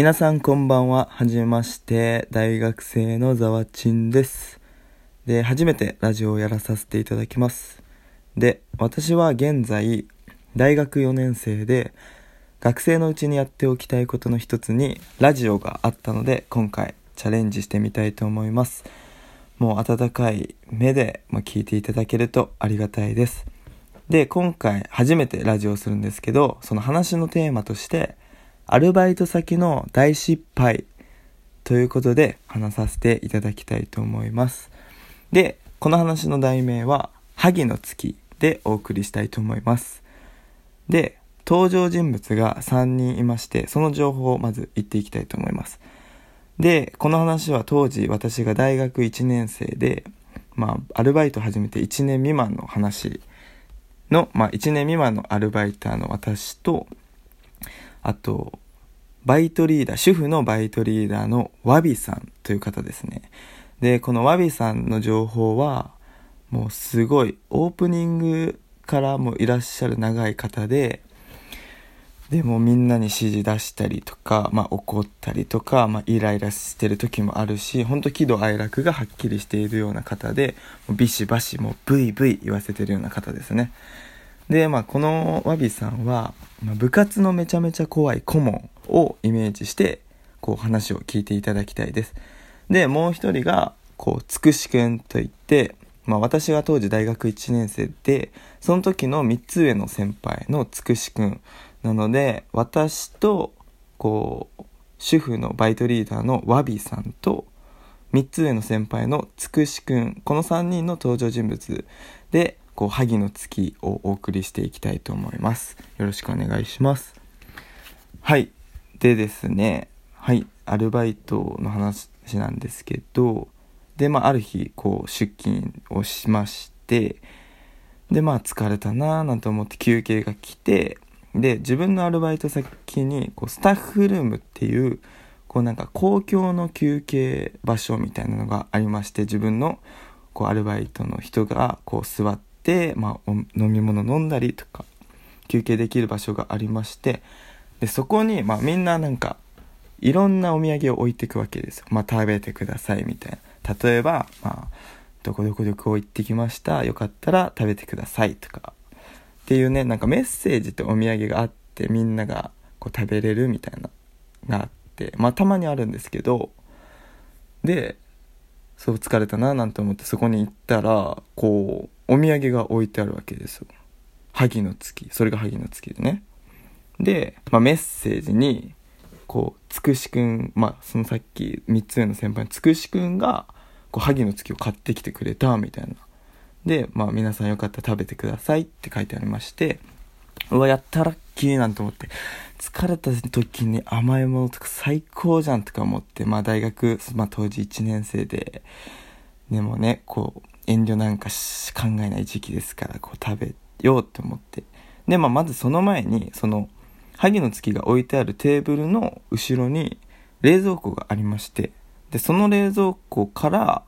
皆さんこんばんは。はじめまして、大学生のざわちんです。で、初めてラジオをやらさせていただきます。で、私は現在、大学4年生で、学生のうちにやっておきたいことの一つに、ラジオがあったので、今回チャレンジしてみたいと思います。もう温かい目でま聞いていただけるとありがたいです。で、今回初めてラジオをするんですけど、その話のテーマとして、アルバイト先の大失敗ということで話させていただきたいと思います。で、この話の題名は、萩の月でお送りしたいと思います。で、登場人物が3人いまして、その情報をまず言っていきたいと思います。で、この話は当時私が大学1年生で、まあ、アルバイト始めて1年未満の話の、まあ、1年未満のアルバイターの私と、あと、バイトリーダー、主婦のバイトリーダーのワビさんという方ですね。で、このワビさんの情報は、もうすごい、オープニングからもいらっしゃる長い方で、でもみんなに指示出したりとか、まあ怒ったりとか、まあイライラしてる時もあるし、ほんと喜怒哀楽がはっきりしているような方で、ビシバシもブイブイ言わせてるような方ですね。で、まあこのワビさんは、まあ、部活のめちゃめちゃ怖い顧問をイメージして、こう話を聞いていただきたいです。で、もう一人が、こう、つくしくんといって、まあ私が当時大学1年生で、その時の3つ上の先輩のつくしくんなので、私と、こう、主婦のバイトリーダーのワビさんと、3つ上の先輩のつくしくん、この3人の登場人物で、こう、萩の月をお送りしていきたいと思います。よろしくお願いします。はい。でですね、はい、アルバイトの話なんですけど、で、まあ、ある日、こう、出勤をしまして、で、まあ、疲れたなぁなんて思って休憩が来て、で、自分のアルバイト先に、こう、スタッフルームっていう、こうなんか公共の休憩場所みたいなのがありまして、自分の、こう、アルバイトの人が、こう、座っ、まあ、飲み物飲んだりとか、休憩できる場所がありまして、で、そこに、まあ、みんななんか、いろんなお土産を置いていくわけですよ。まあ、食べてくださいみたいな。例えば、まあ、どこどこどこ行ってきました。よかったら食べてくださいとか。っていうね、なんかメッセージとお土産があって、みんながこう食べれるみたいな、があって、まあ、たまにあるんですけど、で、そう疲れたななんて思ってそこに行ったら、こう、お土産が置いてあるわけですよ。萩の月。それが萩の月でね。で、まあ、メッセージに、こう、つくしくん、まあ、そのさっき3つ目の先輩のつくしくんが、こう、萩の月を買ってきてくれた、みたいな。で、まあ、皆さんよかったら食べてくださいって書いてありまして、うわ、やったラッキーなんて思って、疲れた時に甘いものとか最高じゃんとか思って、まあ、大学、まあ、当時1年生で、でもね、こう、遠慮なんかし考えない時期ですから、こう、食べようって思って。で、まあ、まずその前に、その、萩の月が置いてあるテーブルの後ろに冷蔵庫がありまして、で、その冷蔵庫から、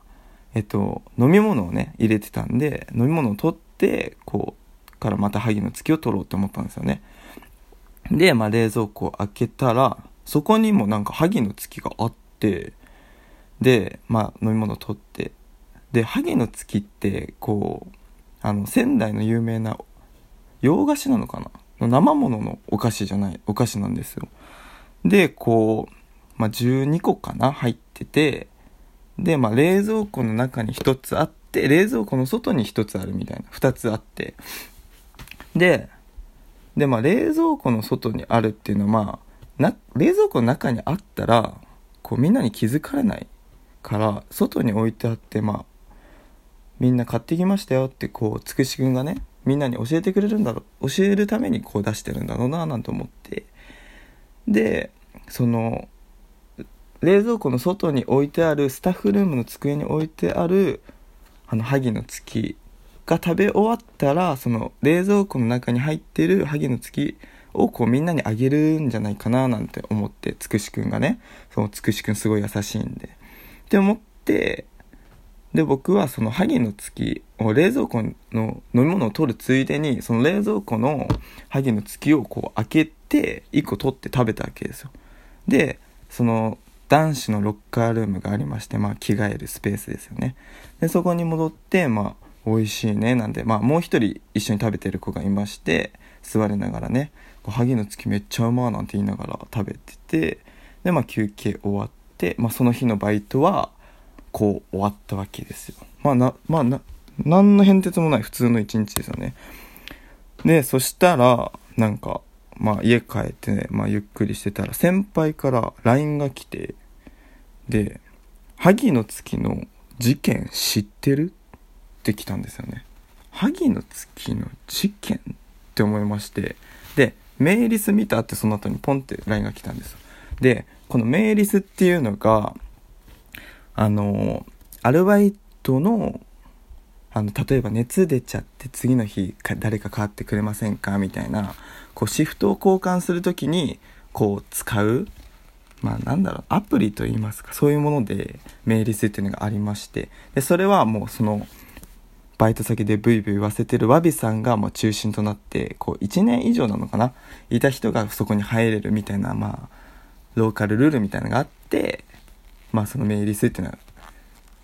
えっと、飲み物をね、入れてたんで、飲み物を取って、こう、からまた萩の月を取ろうって思ったんですよね。で、まあ、冷蔵庫を開けたら、そこにもなんか萩の月があって、で、まあ、飲み物を取って、で、萩の月って、こう、あの、仙台の有名な洋菓子なのかな？の生もののお菓子じゃない、お菓子なんですよ。で、こう、まあ、12個かな？入ってて、で、まあ、冷蔵庫の中に1つあって、冷蔵庫の外に1つあるみたいな。2つあって。で、で、まあ、冷蔵庫の外にあるっていうのは、まあ、な、冷蔵庫の中にあったら、こう、みんなに気づかれないから、外に置いてあって、まあ、みんな買ってきましたよって、こう、つくしくんがね、みんなに教えてくれるんだろう、教えるためにこう出してるんだろうな、なんて思って。で、その、冷蔵庫の外に置いてある、スタッフルームの机に置いてある、あの、萩の月が食べ終わったら、その、冷蔵庫の中に入ってる萩の月をこうみんなにあげるんじゃないかな、なんて思って、つくしくんがね、そのつくしくんすごい優しいんで。って思って、で、僕はその萩の月を冷蔵庫の飲み物を取るついでに、その冷蔵庫の萩の月をこう開けて、1個取って食べたわけですよ。で、その男子のロッカールームがありまして、まあ、着替えるスペースですよねでそこに戻ってまあ美味しいねなんで、まあ、もう一人一緒に食べてる子がいまして座りながらね「萩の月めっちゃうまー」なんて言いながら食べててで、まあ、休憩終わって、まあ、その日のバイトはこう終わったわけですよ。まあなまあな何の変哲もない普通の一日ですよね。でそしたらなんかまあ家帰ってね、まあ、ゆっくりしてたら先輩から LINE が来てで「萩の月の事件知ってる?」ってきたんですよね。萩の月の事件って思いましてでメーリス見たってその後にポンって LINE が来たんですでこのメーリスっていうのがあのアルバイトのあの例えば熱出ちゃって次の日誰か代わってくれませんかみたいなこうシフトを交換する時にこう使うまあなんだろうアプリといいますかそういうものでメールスっていうのがありましてでそれはもうそのバイト先でブイブイ言わせてるわびさんがもう中心となってこう1年以上なのかないた人がそこに入れるみたいなまあローカルルールみたいなのがあってまあそのメールスっていうのは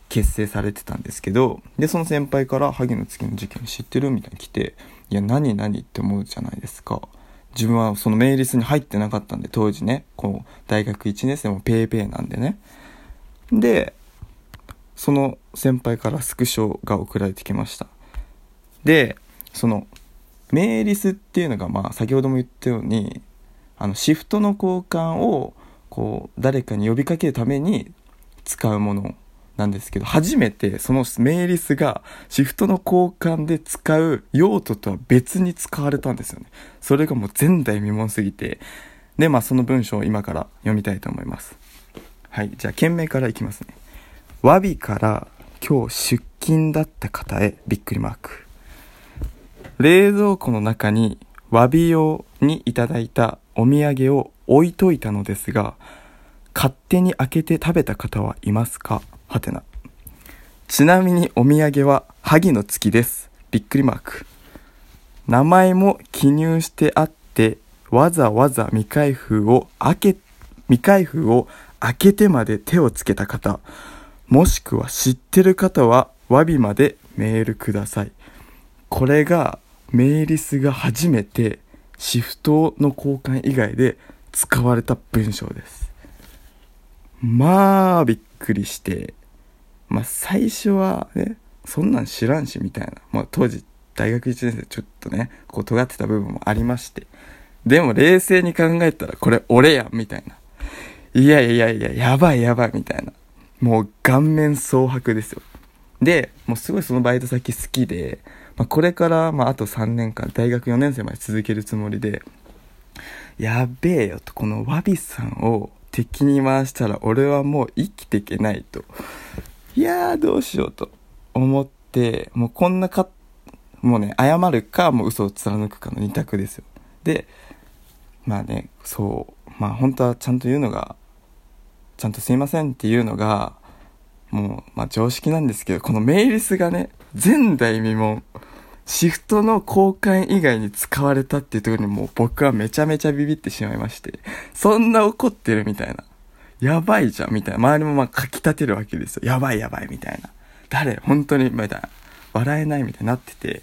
結成されてたんですけどでその先輩から「萩の月の事件知ってる?」みたいに来て「いや何何?」って思うじゃないですか自分はそのメイリスに入ってなかったんで当時ねこう大学1年生もペーペーなんでねでその先輩からスクショが送られてきましたでそのメーリスっていうのがまあ先ほども言ったようにあのシフトの交換をこう誰かに呼びかけるために使うものなんですけど、初めてそのメーリスがシフトの交換で使う用途とは別に使われたんですよね。それがもう前代未聞すぎて。で、まあその文章を今から読みたいと思います。はい、じゃあ件名からいきますね。わびから今日出勤だった方へびっくりマーク。冷蔵庫の中にわび用にいただいたお土産を置いといたのですが、勝手に開けて食べた方はいますか？はてな。ちなみにお土産は萩の月です。びっくりマーク。名前も記入してあって、わざわざ未開封を開け、未開封を開けてまで手をつけた方、もしくは知ってる方は、わびまでメールください。これが、メーリスが初めてシフトの交換以外で使われた文章です。まあ、びっくりして、まあ最初はね、そんなん知らんしみたいな。まあ当時大学1年生ちょっとね、こう尖ってた部分もありまして。でも冷静に考えたらこれ俺やんみたいな。いやいやいや、やばいやばいみたいな。もう顔面蒼白ですよ。で、もうすごいそのバイト先好きで、まあ、これからまああと3年間、大学4年生まで続けるつもりで、やべえよと、このワビさんを敵に回したら俺はもう生きていけないと。いやーどうしようと思って、もうこんなか、もうね、謝るか、もう嘘を貫くかの二択ですよ。で、まあね、そう、まあ本当はちゃんと言うのが、ちゃんとすいませんっていうのが、もう、まあ常識なんですけど、このメイリスがね、前代未聞、シフトの交換以外に使われたっていうところにもう僕はめちゃめちゃビビってしまいまして、そんな怒ってるみたいな。やばいじゃん、みたいな。周りもまあかき立てるわけですよ。やばいやばい、みたいな。誰？本当に、みたいな。笑えないみたいになってて。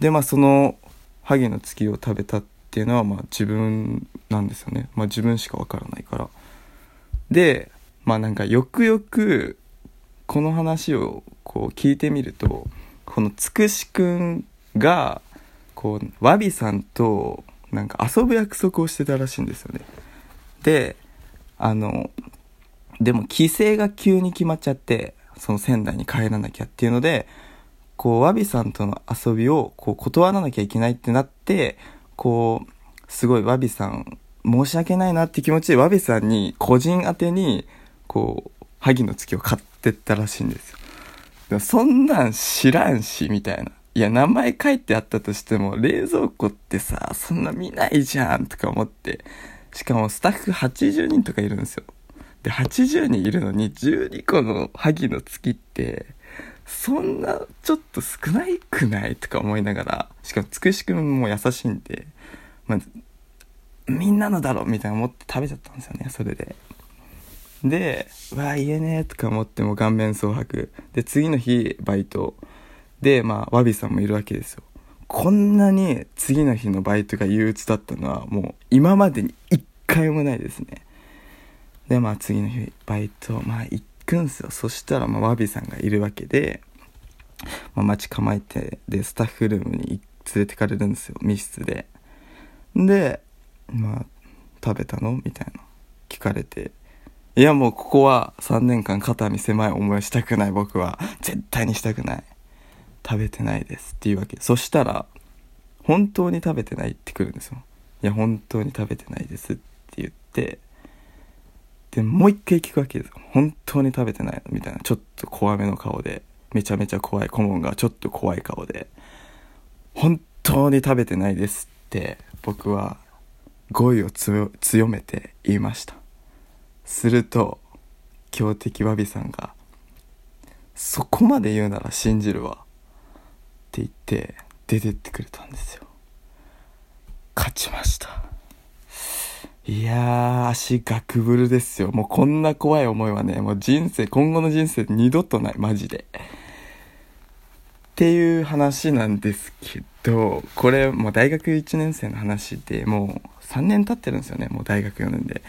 で、まあその、ハゲの月を食べたっていうのは、まあ自分なんですよね。まあ自分しかわからないから。で、まあなんかよくよく、この話をこう聞いてみると、このつくしくんが、こう、わびさんと、なんか遊ぶ約束をしてたらしいんですよね。で、あの、でも帰省が急に決まっちゃって、その仙台に帰らなきゃっていうので、こう、わびさんとの遊びをこう断らなきゃいけないってなって、こう、すごいわびさん、申し訳ないなって気持ちでわびさんに個人宛てに、こう、萩の月を買ってったらしいんですよ。そんなん知らんし、みたいな。いや、名前書いてあったとしても、冷蔵庫ってさ、そんな見ないじゃん、とか思って。しかもスタッフ80人とかいるんですよ。で、80人いるのに12個の萩の月って、そんなちょっと少ないくないとか思いながら、しかもつくしくんも優しいんで、まあ、みんなのだろみたいな思って食べちゃったんですよね、それで。で、うわ、言えねえとか思っても顔面蒼白。で、次の日、バイト。で、まあ、ワビさんもいるわけですよ。こんなに次の日のバイトが憂鬱だったのは、もう今までに一回もないですね。で、まあ、次の日、バイト、まあ、行くんすよ。そしたら、まあ、ワビさんがいるわけで、まあ、待ち構えて、で、スタッフルームに連れてかれるんですよ、密室で。で、まあ、食べたの？みたいな。聞かれて。いや、もうここは3年間肩身狭い思いをしたくない僕は。絶対にしたくない。食べてないですっていうわけ。そしたら、本当に食べてないってくるんですよ。いや、本当に食べてないですって言って、で、もう一回聞くわけです。本当に食べてないみたいな。ちょっと怖めの顔で。めちゃめちゃ怖い顧問がちょっと怖い顔で。本当に食べてないですって僕は語彙を強めて言いましたすると強敵わびさんが「そこまで言うなら信じるわ」って言って出てってくれたんですよ。勝ちました。いや足ガクブルですよ。もうこんな怖い思いはねもう人生今後の人生二度とない。マジで。っていう話なんですけど、これもう大学1年生の話でもう3年経ってるんですよね、もう大学4年で。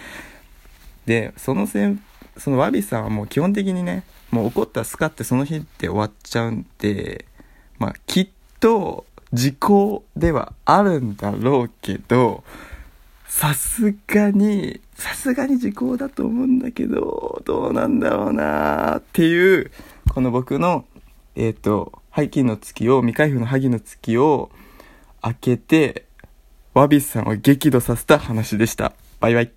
で、そのせそのワビさんはもう基本的にね、もう怒ったらスカってその日って終わっちゃうんで、まあきっと時効ではあるんだろうけど、さすがに、さすがに時効だと思うんだけど、どうなんだろうなっていう、この僕の、えっ、ー、と、背筋の月を、未開封の萩の月を開けて、ワビスさんを激怒させた話でした。バイバイ。